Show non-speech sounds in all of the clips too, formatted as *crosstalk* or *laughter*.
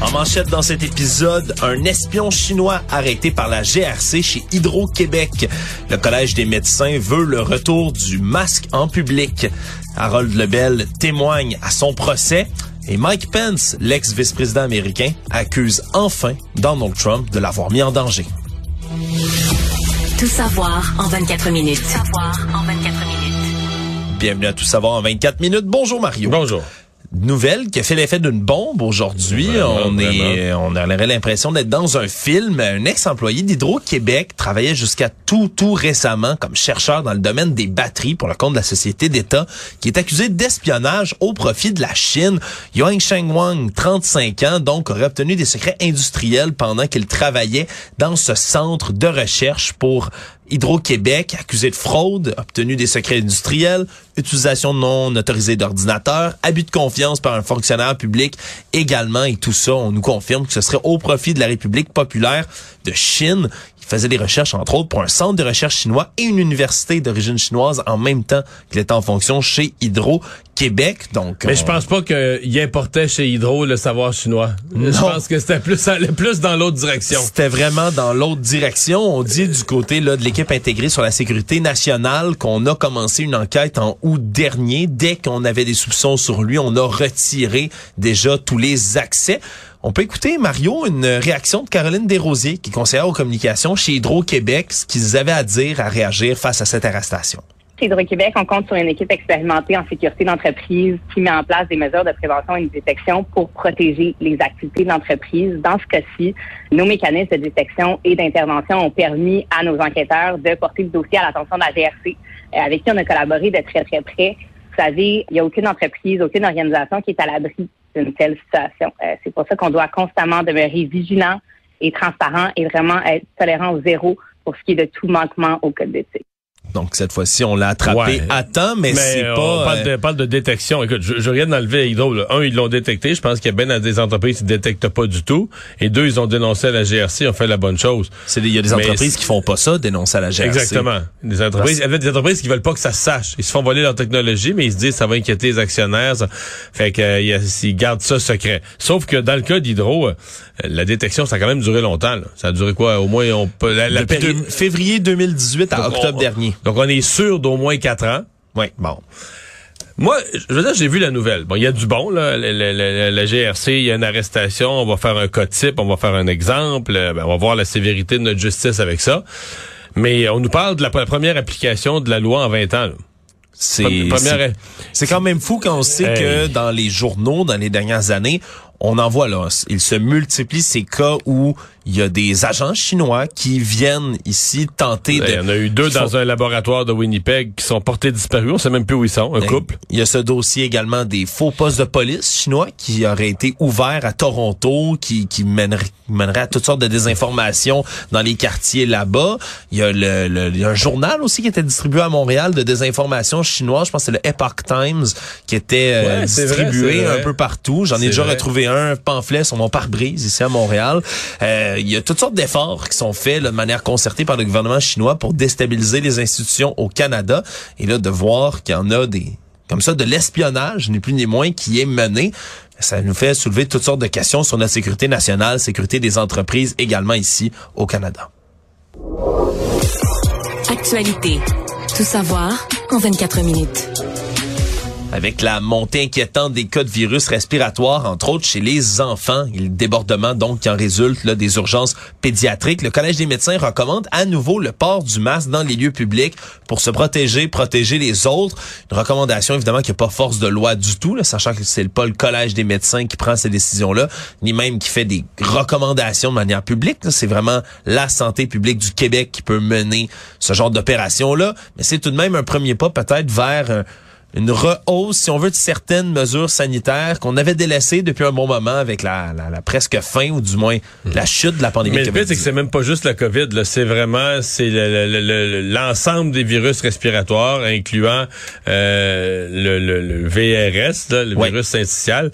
En manchette dans cet épisode, un espion chinois arrêté par la GRC chez Hydro-Québec. Le Collège des médecins veut le retour du masque en public. Harold Lebel témoigne à son procès. Et Mike Pence, l'ex-vice-président américain, accuse enfin Donald Trump de l'avoir mis en danger. Tout savoir en 24 minutes. Tout savoir en 24 minutes. Bienvenue à Tout savoir en 24 minutes. Bonjour Mario. Bonjour. Nouvelle qui a fait l'effet d'une bombe aujourd'hui. Vraiment, on est, on aurait l'impression d'être dans un film. Un ex-employé d'Hydro-Québec travaillait jusqu'à tout, tout récemment comme chercheur dans le domaine des batteries pour le compte de la société d'État, qui est accusé d'espionnage au profit de la Chine. Yang Sheng Wang, 35 ans, donc aurait obtenu des secrets industriels pendant qu'il travaillait dans ce centre de recherche pour Hydro-Québec, accusé de fraude, obtenu des secrets industriels, utilisation non autorisée d'ordinateurs, abus de confiance par un fonctionnaire public également, et tout ça, on nous confirme que ce serait au profit de la République populaire de Chine. Faisait des recherches, entre autres, pour un centre de recherche chinois et une université d'origine chinoise en même temps qu'il était en fonction chez Hydro-Québec. Donc, Mais on- je pense pas qu'il importait chez Hydro le savoir chinois. Je pense que c'était plus, plus dans l'autre direction. C'était vraiment dans l'autre direction. On dit du côté là, de l'équipe intégrée sur la sécurité nationale qu'on a commencé une enquête en août dernier. Dès qu'on avait des soupçons sur lui, on a retiré déjà tous les accès. On peut écouter, Mario, une réaction de Caroline Desrosiers, qui est conseillère aux communications chez Hydro-Québec, ce qu'ils avaient à dire, à réagir face à cette arrestation. Chez Hydro-Québec, on compte sur une équipe expérimentée en sécurité d'entreprise qui met en place des mesures de prévention et de détection pour protéger les activités de l'entreprise. Dans ce cas-ci, nos mécanismes de détection et d'intervention ont permis à nos enquêteurs de porter le dossier à l'attention de la GRC, euh, avec qui on a collaboré de très, très près. Vous savez, il n'y a aucune entreprise, aucune organisation qui est à l'abri telle situation. Euh, C'est pour ça qu'on doit constamment demeurer vigilant et transparent et vraiment être tolérant zéro pour ce qui est de tout manquement au code d'éthique. Donc, cette fois-ci, on l'a attrapé Ouais. à temps, mais, c'est euh, pas... on parle, euh, de, parle de détection. Écoute, je, je regarde Hydro. là. Un, ils l'ont détecté. Je pense qu'il y a bien des entreprises qui ne détectent pas du tout. Et deux, ils ont dénoncé à la GRC. Ils ont fait la bonne chose. c'est Il y a des Mais entreprises c'est- qui font pas ça, dénoncer à la GRC. Exactement. Des entreprises, il y avait des entreprises qui veulent pas que ça se sache. Ils se font voler leur technologie, mais ils se disent ça va inquiéter les actionnaires. ça. Fait que euh, ils gardent ça secret. Sauf que dans le cas d'Hydro, euh, la détection, ça a quand même duré longtemps. là. Ça a duré quoi? Au moins, on peut. La, la Depuis péri- deux- février 2018 à Donc, octobre on- dernier. Donc, on est sûr d'au moins quatre ans. Oui, bon. Moi, je veux dire, j'ai vu la nouvelle. Bon, il y a du bon, là. La, la- la- la GRC, il y a une arrestation. On va faire un cas type, on va faire un exemple. euh, ben, on va voir la sévérité de notre justice avec ça. Mais on nous parle de la, la première application de la loi en 20 ans. là. C'est Première- c'est- c'est quand même fou quand on sait Hey. que dans les journaux, dans les dernières années, on en voit là, il se multiplie ces cas où il y a des agents chinois qui viennent ici tenter de... Il y en a eu deux dans font- un laboratoire de Winnipeg qui sont portés disparus. On sait même plus où ils sont. Un Ben, couple. Il y a ce dossier également des faux postes de police chinois qui auraient été ouverts à Toronto, qui, qui mèneraient, mèneraient à toutes sortes de désinformations dans les quartiers là-bas. Il y a le, le- il y a un journal aussi qui était distribué à Montréal de désinformation chinoise. Je pense que c'est le Epoch Times qui était euh, Ouais, distribué vrai. un peu partout. J'en ai déjà vrai. retrouvé un pamphlet sur mon pare-brise ici à Montréal. Euh, il y a toutes sortes d'efforts qui sont faits de manière concertée par le gouvernement chinois pour déstabiliser les institutions au Canada. Et là, de voir qu'il y en a des comme ça de l'espionnage, ni plus ni moins, qui est mené. Ça nous fait soulever toutes sortes de questions sur notre sécurité nationale, sécurité des entreprises également ici au Canada. Actualité. Tout savoir en 24 minutes. Avec la montée inquiétante des cas de virus respiratoires, entre autres chez les enfants, et le débordement donc qui en résulte là, des urgences pédiatriques, le Collège des médecins recommande à nouveau le port du masque dans les lieux publics pour se protéger, protéger les autres. Une recommandation évidemment qui n'a pas force de loi du tout, là, sachant que c'est pas le Collège des médecins qui prend ces décisions-là, ni même qui fait des recommandations de manière publique. C'est vraiment la santé publique du Québec qui peut mener ce genre d'opération-là. Mais c'est tout de même un premier pas peut-être vers... un une rehausse, si on veut, de certaines mesures sanitaires qu'on avait délaissées depuis un bon moment avec la, la, presque fin ou du moins la chute de la pandémie. Mais le pire, c'est que c'est même pas juste la COVID. C'est vraiment c'est l'ensemble des virus respiratoires, incluant euh, le, le, VRS, le virus syncytial,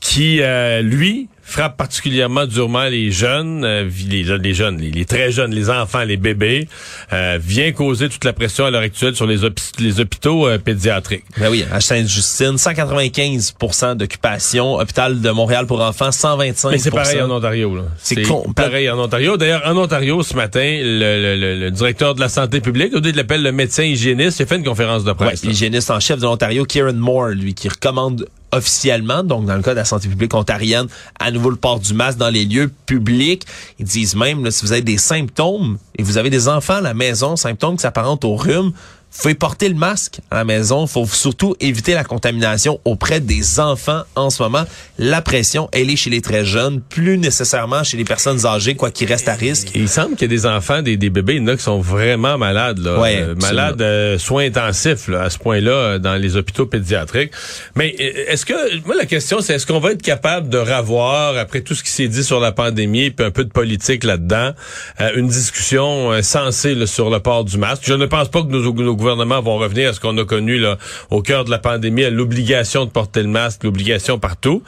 qui, euh, lui, frappe particulièrement durement les jeunes, euh, les, les, jeunes, les, très jeunes, les enfants, les bébés, euh, vient causer toute la pression à l'heure actuelle sur les, les hôpitaux euh, pédiatriques. Ben oui, à Sainte-Justine, 195 d'occupation, hôpital de Montréal pour enfants, 125 Mais c'est pareil en Ontario. C'est pareil en Ontario. D'ailleurs, en Ontario, ce matin, le, le, directeur de la santé publique, au lieu de l'appeler le médecin hygiéniste, il a fait une conférence de presse. l'hygiéniste en chef de l'Ontario, Kieran Moore, lui, qui recommande officiellement, donc dans le cas de la santé publique ontarienne, à nouveau le port du masque dans les lieux publics. Ils disent même, là, si vous avez des symptômes et vous avez des enfants à la maison, symptômes qui s'apparentent au rhume, faut porter le masque à la maison. faut surtout éviter la contamination auprès des enfants en ce moment. La pression, elle est chez les très jeunes, plus nécessairement chez les personnes âgées, quoi qui reste à risque. il semble qu'il y a des enfants, des, des bébés, il y en a qui sont vraiment malades, là. Ouais, euh, malades, euh, soins intensifs, là, à ce point-là, euh, dans les hôpitaux pédiatriques. Mais est-ce que, moi, la question, c'est est-ce qu'on va être capable de ravoir, après tout ce qui s'est dit sur la pandémie, puis un peu de politique là-dedans, une discussion sensée sur le port du masque? Je ne pense pas que nos, nos gouvernements vont revenir à ce qu'on a connu là, au cœur de la pandémie, à l'obligation de porter le masque, l'obligation partout.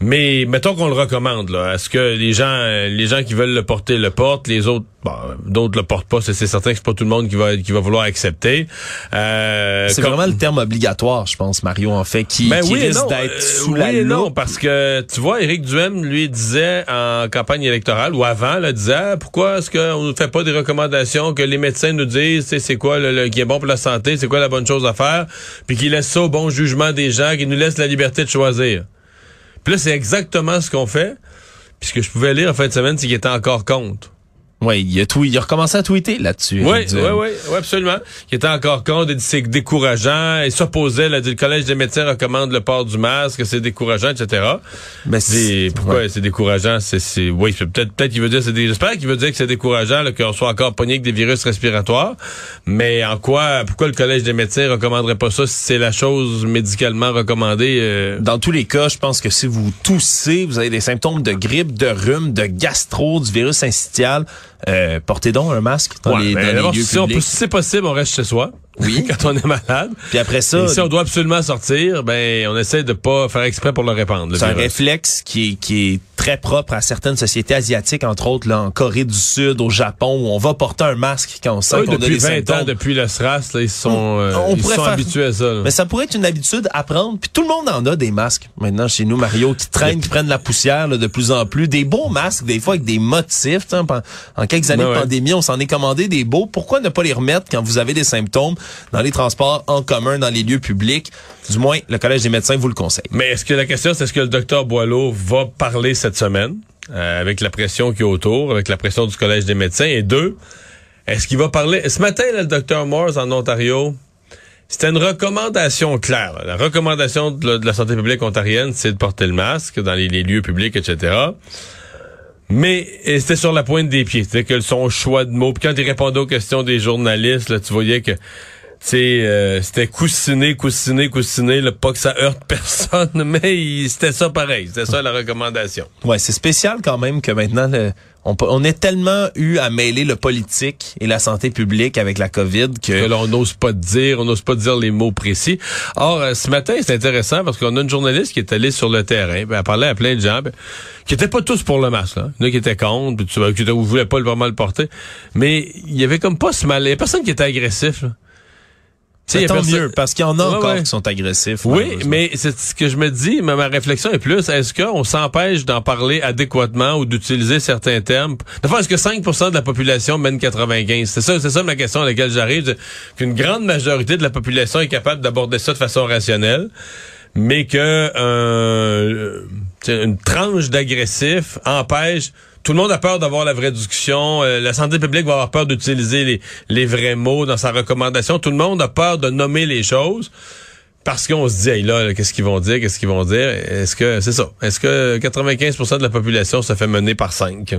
Mais mettons qu'on le recommande. Là. Est-ce que les gens, les gens qui veulent le porter le portent, les autres, bon, d'autres le portent pas. C'est, certain que c'est pas tout le monde qui va qui va vouloir accepter. Euh, c'est vraiment le terme obligatoire, je pense, Mario, en fait, qui, ben oui risque d'être euh, sous oui la et non, parce que tu vois, Éric Duhem lui disait en campagne électorale ou avant, là, disait ah, pourquoi est-ce qu'on ne fait pas des recommandations que les médecins nous disent, c'est quoi le, qui est bon pour la santé, c'est quoi la bonne chose à faire, puis qu'ils laissent ça au bon jugement des gens, qu'ils nous laissent la liberté de choisir? Puis là, c'est exactement ce qu'on fait. Puis ce que je pouvais lire en fin de semaine, c'est qu'il était encore contre. Oui, il a, tweet, il a recommencé à tweeter là-dessus. Oui, oui, oui, oui, absolument. Il était encore contre, il c'est décourageant, il s'opposait, le collège des médecins recommande le port du masque, c'est décourageant, etc. Mais c'est pourquoi c'est décourageant, c'est oui, peut-être peut-être qu'il veut dire c'est j'espère qu'il veut dire que c'est décourageant qu'on soit encore pogné avec des virus respiratoires, mais en quoi pourquoi le collège des médecins recommanderait pas ça si c'est la chose médicalement recommandée euh? Dans tous les cas, je pense que si vous toussez, vous avez des symptômes de grippe, de rhume, de gastro, du virus syncytial, euh, portez donc un masque dans les, dans les lieux si publics. si c'est possible, on reste chez soi. Oui. *laughs* quand on est malade. Puis après ça. Et si on doit absolument sortir, ben, on essaie de pas faire exprès pour le répandre. C'est un réflexe qui est, qui est très propre à certaines sociétés asiatiques, entre autres, là, en Corée du Sud, au Japon, où on va porter un masque quand on sent qu'on a des 20 ans, depuis le SRAS, là, ils sont, euh, ils sont habitués à ça. Mais ça pourrait être une habitude à prendre. Puis tout le monde en a des masques. Maintenant, chez nous, Mario, qui traînent, qui prennent la poussière de plus en plus. Des beaux masques, des fois avec des motifs. En, en quelques années de pandémie, on s'en est commandé des beaux. Pourquoi ne pas les remettre quand vous avez des symptômes? Dans les transports en commun, dans les lieux publics? Du moins, le Collège des médecins vous le conseille. Mais est-ce que la question, c'est est-ce que le docteur Boileau va parler cette semaine euh, avec la pression qui est autour, avec la pression du Collège des médecins? Et deux, est-ce qu'il va parler... Ce matin, le docteur Morse en Ontario, c'était une recommandation claire. La recommandation de la, santé publique ontarienne, c'est de porter le masque dans les, lieux publics, etc. Mais c'était sur la pointe des pieds. C'était que son choix de mots. Puis quand il répondait aux questions des journalistes, là, tu voyais que c'est euh, c'était coussiné, coussiné, coussiné, là, pas que ça heurte personne, *laughs* mais c'était ça pareil, c'était ça la recommandation. Ouais, c'est spécial quand même que maintenant le- on, on est tellement eu à mêler le politique et la santé publique avec la COVID Que que là, on n'ose pas dire, on n'ose pas dire les mots précis. Or, euh, ce matin, c'est intéressant parce qu'on a une journaliste qui est allée sur le terrain, elle parlait à plein de gens, qui étaient pas tous pour le masque. Là. Il y en a qui étaient contre, puis tu qui ou voulaient pas le- vraiment le porter. Mais il y avait comme pas ce mal. Il y a personne qui était agressif. Là. A tant mieux parce qu'il y en a Ouais, encore ouais. qui sont agressifs. Oui, mais c'est ce que je me dis, mais ma réflexion est plus, est-ce qu'on s'empêche d'en parler adéquatement ou d'utiliser certains termes? D'abord, est-ce que 5% de la population mène 95? C'est ça, c'est ça ma question à laquelle j'arrive. c'est Qu'une grande majorité de la population est capable d'aborder ça de façon rationnelle, mais que euh, une tranche d'agressifs empêche tout le monde a peur d'avoir la vraie discussion. Euh, la santé publique va avoir peur d'utiliser les, les vrais mots dans sa recommandation. Tout le monde a peur de nommer les choses. Parce qu'on se dit, hey, là, là, qu'est-ce qu'ils vont dire, qu'est-ce qu'ils vont dire? Est-ce que, c'est ça, est-ce que 95% de la population se fait mener par 5?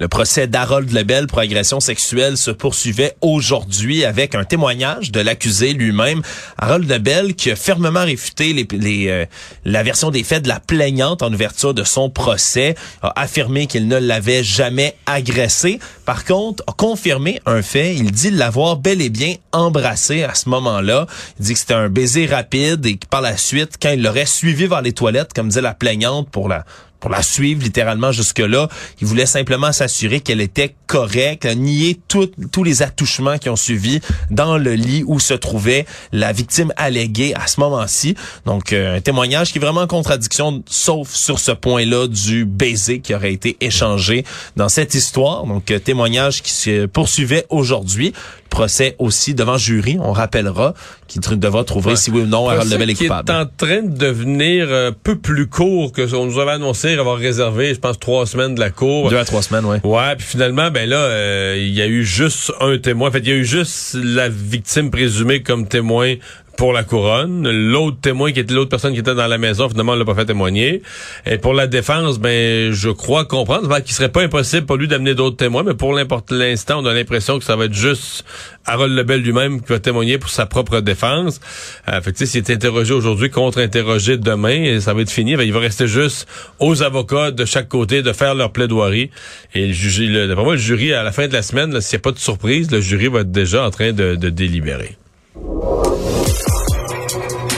Le procès d'Harold Lebel pour agression sexuelle se poursuivait aujourd'hui avec un témoignage de l'accusé lui-même. Harold Lebel qui a fermement réfuté euh, la version des faits de la plaignante en ouverture de son procès, a affirmé qu'il ne l'avait jamais agressé. Par contre, a confirmé un fait. Il dit l'avoir bel et bien embrassé à ce moment-là. Il dit que c'était un baiser rapide et que par la suite, quand il l'aurait suivi vers les toilettes, comme disait la plaignante pour la pour la suivre littéralement jusque-là. Il voulait simplement s'assurer qu'elle était correcte, nier tout- tous les attouchements qui ont suivi dans le lit où se trouvait la victime alléguée à ce moment-ci. Donc, euh, un témoignage qui est vraiment en contradiction, sauf sur ce point-là du baiser qui aurait été échangé dans cette histoire. Donc, euh, témoignage qui se poursuivait aujourd'hui. Procès aussi devant jury, on rappellera, qui devra trouver Ouais. si oui ou non Harold Lebel est qui coupable. est en train de devenir un peu plus court que ce qu'on nous avait annoncé avoir réservé, je pense, trois semaines de la cour. Deux à trois semaines, ouais. Ouais, puis finalement, ben là, euh, il y a eu juste un témoin. En fait, il y a eu juste la victime présumée comme témoin pour la couronne. L'autre témoin qui était l'autre personne qui était dans la maison, finalement, on l'a pas fait témoigner. Et pour la défense, ben, je crois comprendre ben, qu'il serait pas impossible pour lui d'amener d'autres témoins, mais pour l'instant, on a l'impression que ça va être juste Harold Lebel lui-même qui va témoigner pour sa propre défense. Euh, fait que, s'il est interrogé aujourd'hui, contre-interrogé demain, et ça va être fini. Ben, il va rester juste aux avocats de chaque côté de faire leur plaidoirie. Et le jury, le- le jury, à la fin de la semaine, s'il n'y a pas de surprise, le jury va être déjà en train de, de délibérer.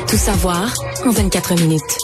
Tout savoir en 24 minutes.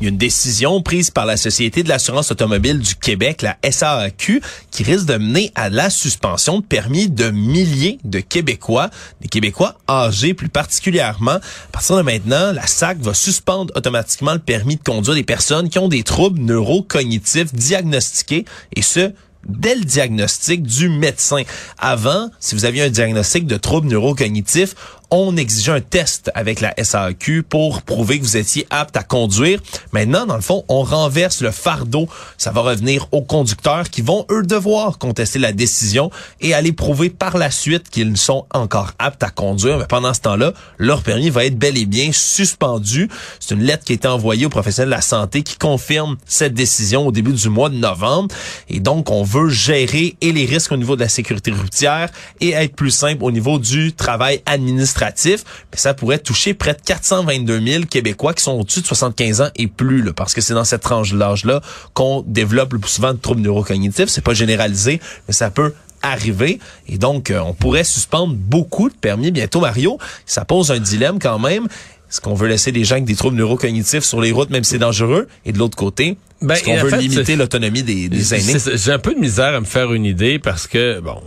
Il y a une décision prise par la Société de l'assurance automobile du Québec, la SAAQ, qui risque de mener à la suspension de permis de milliers de Québécois, des Québécois âgés plus particulièrement. À partir de maintenant, la SAC va suspendre automatiquement le permis de conduire des personnes qui ont des troubles neurocognitifs diagnostiqués, et ce, dès le diagnostic du médecin. Avant, si vous aviez un diagnostic de trouble neurocognitif, on exigeait un test avec la SAQ pour prouver que vous étiez apte à conduire. Maintenant, dans le fond, on renverse le fardeau. Ça va revenir aux conducteurs qui vont, eux, devoir contester la décision et aller prouver par la suite qu'ils sont encore aptes à conduire. Mais pendant ce temps-là, leur permis va être bel et bien suspendu. C'est une lettre qui a été envoyée aux professionnels de la santé qui confirme cette décision au début du mois de novembre. Et donc, on veut gérer et les risques au niveau de la sécurité routière et être plus simple au niveau du travail administratif. Mais ça pourrait toucher près de 422 000 Québécois qui sont au-dessus de 75 ans et plus, là, parce que c'est dans cette tranche d'âge-là qu'on développe le plus souvent de troubles neurocognitifs. C'est pas généralisé, mais ça peut arriver. Et donc, euh, on pourrait suspendre beaucoup de permis bientôt, Mario. Ça pose un dilemme quand même. Est-ce qu'on veut laisser des gens avec des troubles neurocognitifs sur les routes, même si c'est dangereux? Et de l'autre côté, Ben, est-ce qu'on veut fait, limiter l'autonomie des, des aînés? J'ai un peu de misère à me faire une idée parce que, bon,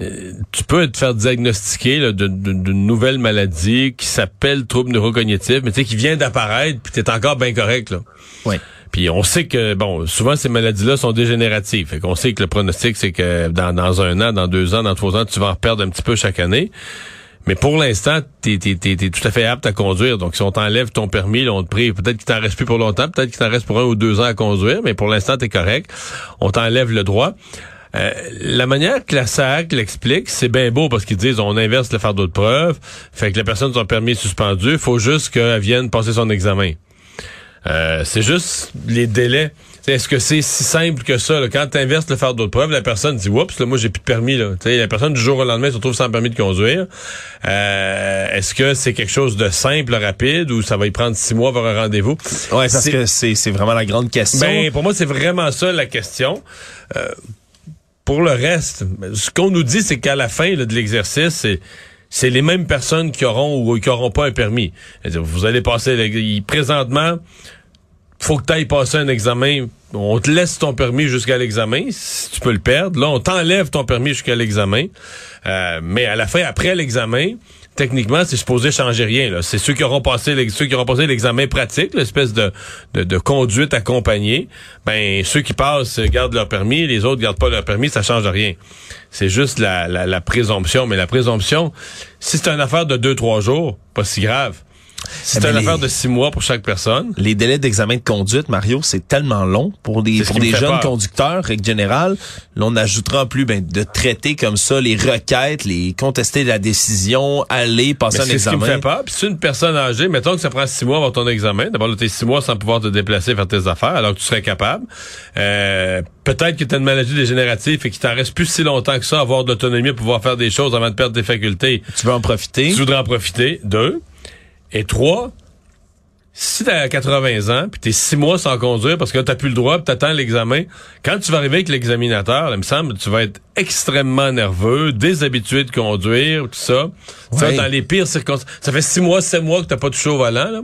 euh, tu peux te faire diagnostiquer d'une nouvelle maladie qui s'appelle trouble neurocognitif, mais tu sais, qui vient d'apparaître, puis t'es encore bien correct, là. Ouais. Puis on sait que, bon, souvent ces maladies-là sont dégénératives. Fait qu'on sait que le pronostic, c'est que dans, dans un an, dans deux ans, dans trois ans, tu vas en perdre un petit peu chaque année. Mais pour l'instant, t'es, t'es, t'es, t'es tout à fait apte à conduire. Donc, si on t'enlève ton permis, là, on te prie, peut-être qu'il t'en reste plus pour longtemps, peut-être qu'il t'en reste pour un ou deux ans à conduire, mais pour l'instant, t'es correct. On t'enlève le droit. Euh, la manière que la SAC l'explique, c'est bien beau parce qu'ils disent on inverse le fardeau de preuve, fait que la personne son permis est suspendu, faut juste qu'elle vienne passer son examen. Euh, c'est juste les délais. Est-ce que c'est si simple que ça? Là? Quand tu inverses le fardeau de preuve, la personne dit Oups, là, moi j'ai plus de permis. Là. T'sais, la personne du jour au lendemain se retrouve sans permis de conduire. Euh, Est-ce que c'est quelque chose de simple, rapide, ou ça va y prendre six mois avoir un rendez-vous? Ouais, parce que c'est c'est vraiment la grande question. Ben, pour moi, c'est vraiment ça la question. Euh, pour le reste, ce qu'on nous dit, c'est qu'à la fin de l'exercice, c'est les mêmes personnes qui auront ou qui auront pas un permis. Vous allez passer présentement, faut que tu ailles passer un examen. On te laisse ton permis jusqu'à l'examen, si tu peux le perdre. Là, on t'enlève ton permis jusqu'à l'examen. Euh, mais à la fin, après l'examen, techniquement, c'est supposé changer rien. C'est ceux qui auront passé l'examen pratique, l'espèce de, conduite accompagnée. Ben ceux qui passent gardent leur permis, les autres gardent pas leur permis, ça change rien. C'est juste la, la, la présomption. Mais la présomption, si c'est une affaire de deux trois jours, pas si grave. Si Eh c'est ben, une les- affaire de six mois pour chaque personne. Les délais d'examen de conduite, Mario, c'est tellement long pour des, pour des jeunes peur. conducteurs, règle générale. Là, on ajoutera en plus ben, de traiter comme ça les requêtes, les contester la décision, aller passer Mais un c'est ce qui me examen. fait peur. Puis c'est une personne âgée, mettons que ça prend six mois avant ton examen. D'abord, là, t'es six mois sans pouvoir te déplacer, faire tes affaires, alors que tu serais capable. Euh, peut-être que tu as une maladie dégénérative et qu'il t'en reste plus si longtemps que ça, avoir de l'autonomie pouvoir faire des choses avant de perdre tes facultés. Tu veux en profiter? Tu voudrais en profiter? Deux. Et trois, si t'as 80 ans, puis t'es six mois sans conduire parce que t'as plus le droit, puis t'attends l'examen, quand tu vas arriver avec l'examinateur, il me semble, tu vas être extrêmement nerveux, déshabitué de conduire, tout ça. Tu vas Ouais. être dans les pires circonstances. Ça fait six mois, sept mois que t'as pas touché au volant, là.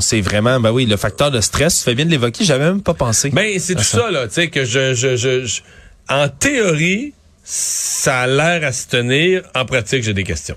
C'est vraiment, ben oui, le facteur de stress, tu fais bien de l'évoquer, j'avais même pas pensé. Ben, c'est tout ça, là, tu sais, que je, je, je, je- en théorie, ça a l'air à se tenir. En pratique, j'ai des questions.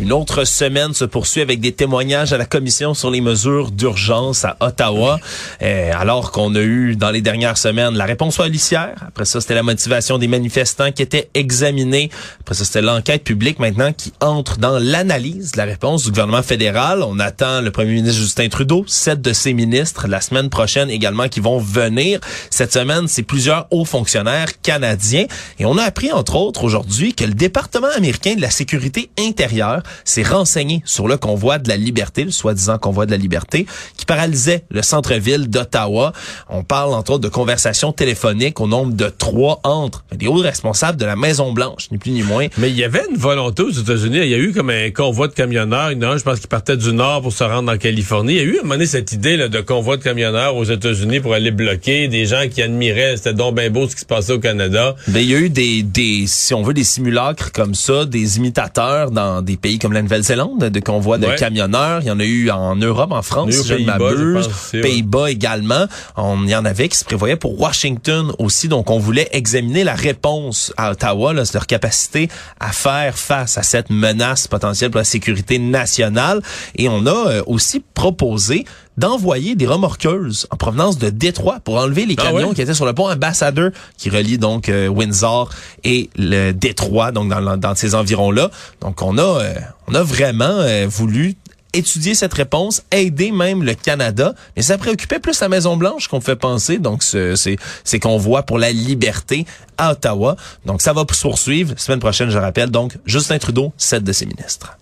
Une autre semaine se poursuit avec des témoignages à la commission sur les mesures d'urgence à Ottawa, Euh, alors qu'on a eu dans les dernières semaines la réponse policière. Après ça, c'était la motivation des manifestants qui était examinée. Après ça, c'était l'enquête publique maintenant qui entre dans l'analyse de la réponse du gouvernement fédéral. On attend le premier ministre Justin Trudeau, sept de ses ministres la semaine prochaine également qui vont venir. Cette semaine, c'est plusieurs hauts fonctionnaires canadiens. Et on a appris, entre autres, aujourd'hui que le département américain de la sécurité intérieure s'est renseigné sur le convoi de la liberté, le soi-disant convoi de la liberté, qui paralysait le centre-ville d'Ottawa. On parle, entre autres, de conversations téléphoniques au nombre de trois entre des hauts responsables de la Maison-Blanche, ni plus ni moins. Mais il y avait une volonté aux États-Unis. Il y a eu comme un convoi de camionneurs. Il y en a un, je pense, qui partait du nord pour se rendre en Californie. Il y a eu à un moment donné cette idée là, de convoi de camionneurs aux États-Unis pour aller bloquer des gens qui admiraient. C'était donc bien beau ce qui se passait au Canada. Ben, il y a eu des, des, si on veut, des simulacres comme ça, des imitateurs dans des pays comme la Nouvelle-Zélande, de convois de Ouais. camionneurs. Il y en a eu en Europe, en France, si je ne m'abuse. ouais. Pays-Bas également. On, il y en avait qui se prévoyaient pour Washington aussi. Donc, on voulait examiner la réponse à Ottawa, là, leur capacité à faire face à cette menace potentielle pour la sécurité nationale. Et on a euh, aussi proposé d'envoyer des remorqueuses en provenance de Détroit pour enlever les Ah camions ouais? qui étaient sur le pont Ambassador qui relie donc euh, Windsor et le Détroit, donc dans, dans ces environs-là. Donc on a euh, on a vraiment euh, voulu étudier cette réponse, aider même le Canada, mais ça préoccupait plus la Maison Blanche qu'on fait penser. Donc ce- c'est c'est qu'on voit pour la liberté à Ottawa. Donc ça va se poursuivre semaine prochaine, je rappelle. Donc Justin Trudeau, sept de ses ministres.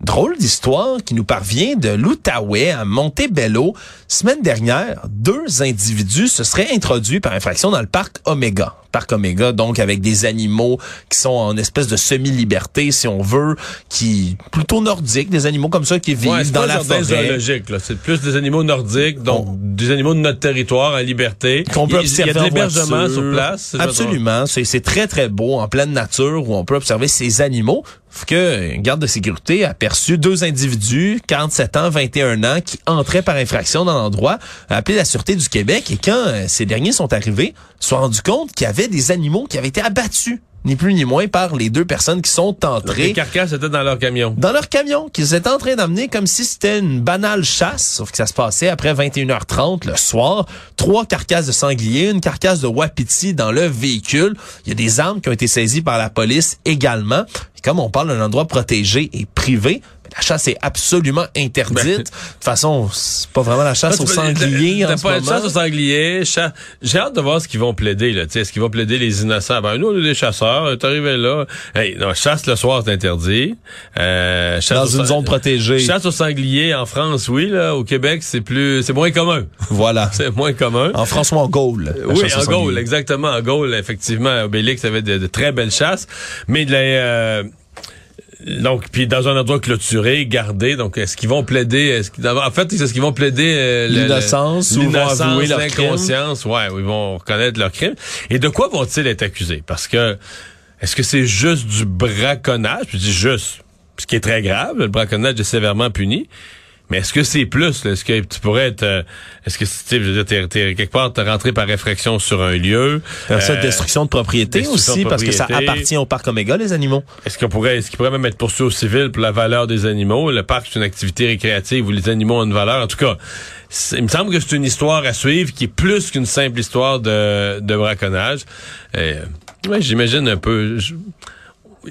Drôle d'histoire qui nous parvient de l'Outaouais à Montebello. Semaine dernière, deux individus se seraient introduits par infraction dans le parc Omega. Parc Omega, donc avec des animaux qui sont en espèce de semi-liberté, si on veut, qui plutôt nordiques, des animaux comme ça qui vivent Ouais, dans pas la forêt. zoologique, là. C'est plus des animaux nordiques, donc des animaux de notre territoire en liberté. qu'on peut Il- Il y observer a de en l'hébergement sur place. Absolument. C'est c'est très, très beau en pleine nature où on peut observer ces animaux. Faut que une garde de sécurité a aperçu deux individus, 47 ans, 21 ans, qui entraient par infraction dans l'endroit, appelé la Sûreté du Québec et quand euh, ces derniers sont arrivés, ils se sont rendus compte qu'il y avait des animaux qui avaient été abattus, ni plus ni moins, par les deux personnes qui sont Les entrées carcasses étaient dans leur camion. dans leur camion qu'ils étaient en train d'amener comme si c'était une banale chasse, sauf que ça se passait après 21h30 le soir. Trois carcasses de sanglier, une carcasse de wapiti dans le véhicule. Il y a des armes qui ont été saisies par la police également. Et comme on parle d'un endroit protégé et privé, la chasse est absolument interdite. Ben. de toute façon, c'est pas vraiment la chasse Ah, au tu peux- sanglier t'as en ce pas moment. chasse au sanglier. cha- J'ai hâte de voir ce qu'ils vont plaider. là. Est-ce qu'ils vont plaider les innocents? Ben, nous, on est des chasseurs. T'es arrivé là. Hey, non, chasse le soir, c'est interdit. Euh, chasse Dans une sang- zone protégée. Chasse au sanglier en France, oui. Là, au Québec, c'est plus, c'est moins commun. Voilà. *laughs* C'est moins commun. En François en Gaule. la Oui, en. Gaule, exactement. En Gaule, effectivement, Obélix avait de, de très belles chasses. Mais de la, euh, donc, puis dans un endroit clôturé, gardé. Donc, est-ce qu'ils vont plaider est-ce qu'ils- En fait, est-ce qu'ils vont plaider euh, L'innocence ou vont avouer leur l'inconscience? Ouais, ou ils vont reconnaître leur crime. Et de quoi vont-ils être accusés? Parce que est-ce que c'est juste du braconnage? Je dis juste, ce qui est très grave. Le braconnage est sévèrement puni. Mais est-ce que c'est plus? là? Est-ce que tu pourrais être... euh, est-ce que, tu sais, je veux dire, t'es, t'es- quelque part, t'es rentré par effraction sur un lieu? Faire ça, Euh, destruction de propriété destruction aussi, de parce que ça appartient au parc Omega, les animaux. Est-ce qu'on pourrait, est-ce qu'il pourrait même être poursuivi au civil pour la valeur des animaux? Le parc, c'est une activité récréative où les animaux ont une valeur. En tout cas, il me semble que c'est une histoire à suivre qui est plus qu'une simple histoire de, de braconnage. Euh, ouais, j'imagine un peu. je-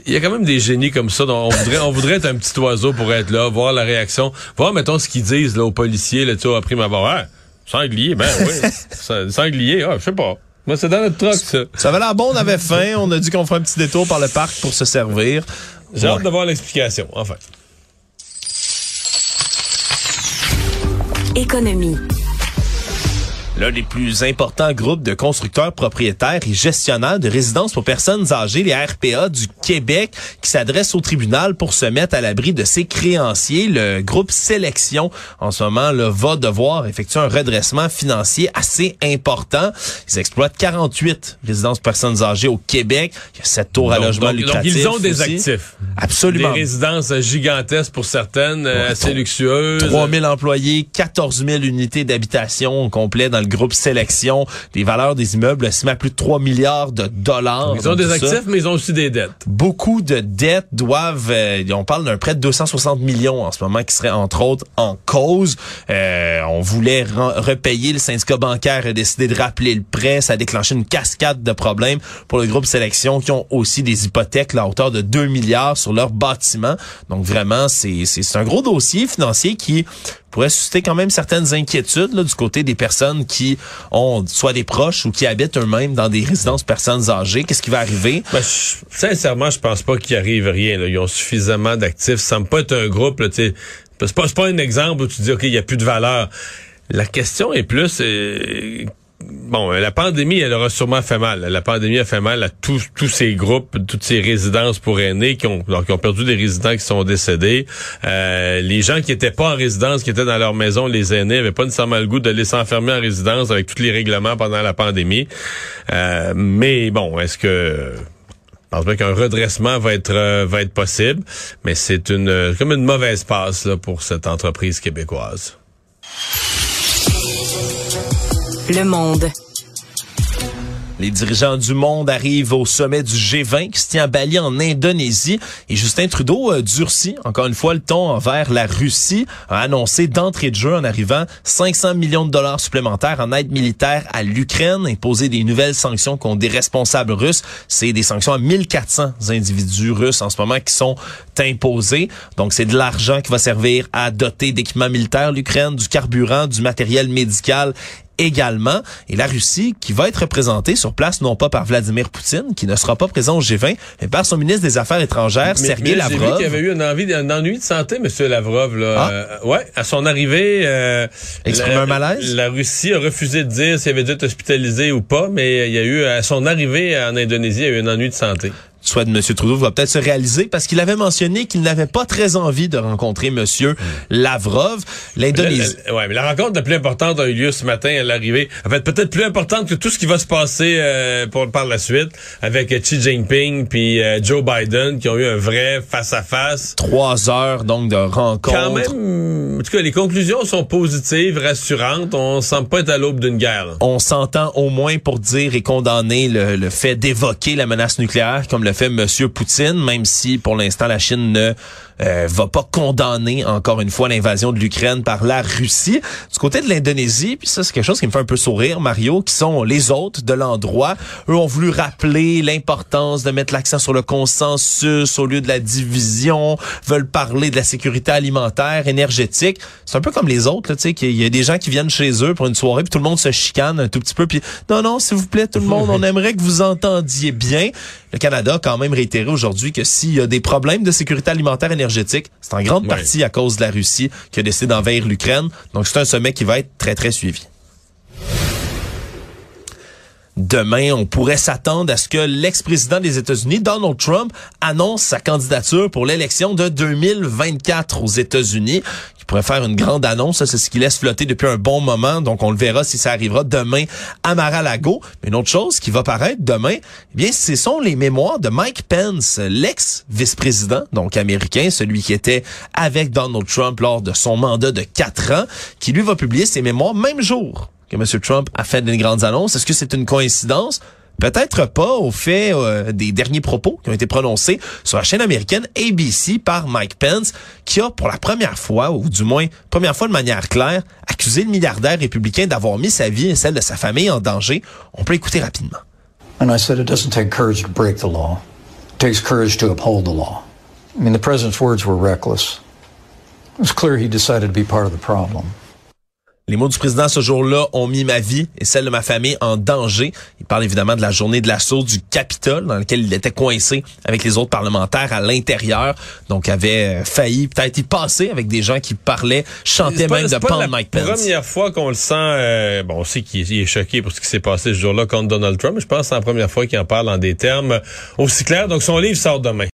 il y a quand même des génies comme ça. dont on voudrait, on voudrait être un petit oiseau pour être là, voir la réaction, voir, mettons, ce qu'ils disent là, aux policiers, là, tu sais, après ma barre. Sanglier, ben oui. *laughs* Sa- sanglier, ah, je sais pas. Moi, c'est dans notre truck, ça. Ça avait l'air bon, on avait faim. On a dit qu'on ferait un petit détour par le parc pour se servir. J'ai hâte de voir l'explication, enfin. Économie. L'un des plus importants groupes de constructeurs propriétaires et gestionnaires de résidences pour personnes âgées, les RPA du Québec, qui s'adresse au tribunal pour se mettre à l'abri de ses créanciers. Le groupe Sélection, en ce moment, là, va devoir effectuer un redressement financier assez important. Ils exploitent 48 résidences pour personnes âgées au Québec. Il y a 7 tours à Donc- logement donc- donc, lucratif. ils ont des aussi. actifs. Absolument. Des résidences gigantesques pour certaines, Ouais, assez luxueuses. 3000 employés, 14 000 unités d'habitation complet dans le groupe Sélection. Des valeurs des immeubles estimées à plus de 3 milliards de dollars. Ils ont des ça, actifs, mais ils ont aussi des dettes. Beaucoup de dettes doivent, euh, on parle d'un prêt de 260 millions en ce moment qui serait entre autres en cause. Euh, on voulait repayer, le syndicat bancaire a décidé de rappeler le prêt, ça a déclenché une cascade de problèmes pour le groupe Sélection qui ont aussi des hypothèques à hauteur de 2 milliards sur leurs bâtiments. Donc vraiment, c'est un gros dossier financier qui pourrait susciter quand même certaines inquiétudes là, du côté des personnes qui ont soit des proches ou qui habitent eux-mêmes dans des résidences personnes âgées. Qu'est-ce qui va arriver? Ben, je- sincèrement, je pense pas qu'il arrive rien. là. Ils ont suffisamment d'actifs. Ça me pas être un groupe. C'est pas, pas un exemple où tu dis, OK, il y a plus de valeur. La question est plus... euh, Bon, euh, la pandémie, elle aura sûrement fait mal. La pandémie a fait mal à tous, tous ces groupes, toutes ces résidences pour aînés qui ont, donc, qui ont perdu des résidents qui sont décédés. Euh, les gens qui étaient pas en résidence, qui étaient dans leur maison, les aînés, avaient pas nécessairement le goût de les s'enfermer en résidence avec tous les règlements pendant la pandémie. Euh, mais bon, est-ce que pense pas qu'un redressement va être euh, va être possible, mais c'est une comme une mauvaise passe là, pour cette entreprise québécoise. Le monde. Les dirigeants du monde arrivent au sommet du G20 qui se tient à Bali en Indonésie et Justin Trudeau a durci encore une fois le ton envers la Russie, a annoncé d'entrée de jeu en arrivant 500 millions de dollars supplémentaires en aide militaire à l'Ukraine, imposer des nouvelles sanctions contre des responsables russes. C'est des sanctions à 1400 individus russes en ce moment qui sont imposées. Donc c'est de l'argent qui va servir à doter d'équipements militaires l'Ukraine, du carburant, du matériel médical également. Et la Russie, qui va être représentée sur place, non pas par Vladimir Poutine, qui ne sera pas présent au G20, mais par son ministre des Affaires étrangères, Mais- Sergei mais J'ai vu Lavrov. qu'il y avait eu un, envie, un ennui de santé, Monsieur Lavrov. Là. Ah. Euh, ouais, à son arrivée, euh, la, un malaise? La Russie a refusé de dire s'il avait dû être hospitalisé ou pas, mais il y a eu à son arrivée en Indonésie, il y a eu un ennui de santé. Soit de M. Trudeau va peut-être se réaliser parce qu'il avait mentionné qu'il n'avait pas très envie de rencontrer M. Lavrov. L'Indonésie. Ouais, mais la rencontre la plus importante a eu lieu ce matin à l'arrivée. En fait, peut-être plus importante que tout ce qui va se passer euh, pour, par la suite avec Xi Jinping puis euh, Joe Biden qui ont eu un vrai face-à-face. Trois heures donc de rencontre. Quand même, en tout cas, les conclusions sont positives, rassurantes. On semble pas être à l'aube d'une guerre. On s'entend au moins pour dire et condamner le, le fait d'évoquer la menace nucléaire comme le fait Monsieur Poutine, même si pour l'instant la Chine ne euh, va pas condamner encore une fois l'invasion de l'Ukraine par la Russie. Du côté de l'Indonésie, puis ça c'est quelque chose qui me fait un peu sourire, Mario, qui sont les hôtes de l'endroit. Eux ont voulu rappeler l'importance de mettre l'accent sur le consensus au lieu de la division, veulent parler de la sécurité alimentaire, énergétique. C'est un peu comme les autres, tu sais, qu'il y a des gens qui viennent chez eux pour une soirée, puis tout le monde se chicane un tout petit peu, puis non, non, s'il vous plaît, tout le monde, on aimerait que vous entendiez bien. Le Canada quand même réitéré aujourd'hui que s'il y a des problèmes de sécurité alimentaire énergétique, c'est en grande partie à cause de la Russie qui a décidé d'envahir l'Ukraine. Donc c'est un sommet qui va être très, très suivi. Demain, on pourrait s'attendre à ce que l'ex-président des États-Unis, Donald Trump, annonce sa candidature pour l'élection de 2024 aux États-Unis. Il pourrait faire une grande annonce, c'est ce qu'il laisse flotter depuis un bon moment, donc on le verra si ça arrivera demain à Mar-a-Lago. Mais une autre chose qui va paraître demain, eh bien, ce sont les mémoires de Mike Pence, l'ex-vice-président, donc américain, celui qui était avec Donald Trump lors de son mandat de quatre ans, qui lui va publier ses mémoires même jour que M. Trump a fait des grandes annonces. Est-ce que c'est une coïncidence? Peut-être pas au fait euh, des derniers propos qui ont été prononcés sur la chaîne américaine ABC par Mike Pence, qui a pour la première fois, ou du moins première fois de manière claire, accusé le milliardaire républicain d'avoir mis sa vie et celle de sa famille en danger. On peut écouter rapidement. And I said it doesn't take courage to break the law. It takes courage to uphold the law. I mean, the president's words were reckless. It was clear he decided to be part of the problem. Les mots du président ce jour-là ont mis ma vie et celle de ma famille en danger. Il parle évidemment de la journée de l'assaut du Capitole dans laquelle il était coincé avec les autres parlementaires à l'intérieur. Donc avait failli peut-être y passer avec des gens qui parlaient, chantaient même de Paul Mike Pence. C'est la première fois qu'on le sent, euh, bon on sait qu'il est choqué pour ce qui s'est passé ce jour-là contre Donald Trump, je pense que c'est la première fois qu'il en parle en des termes aussi clairs. Donc son livre sort demain.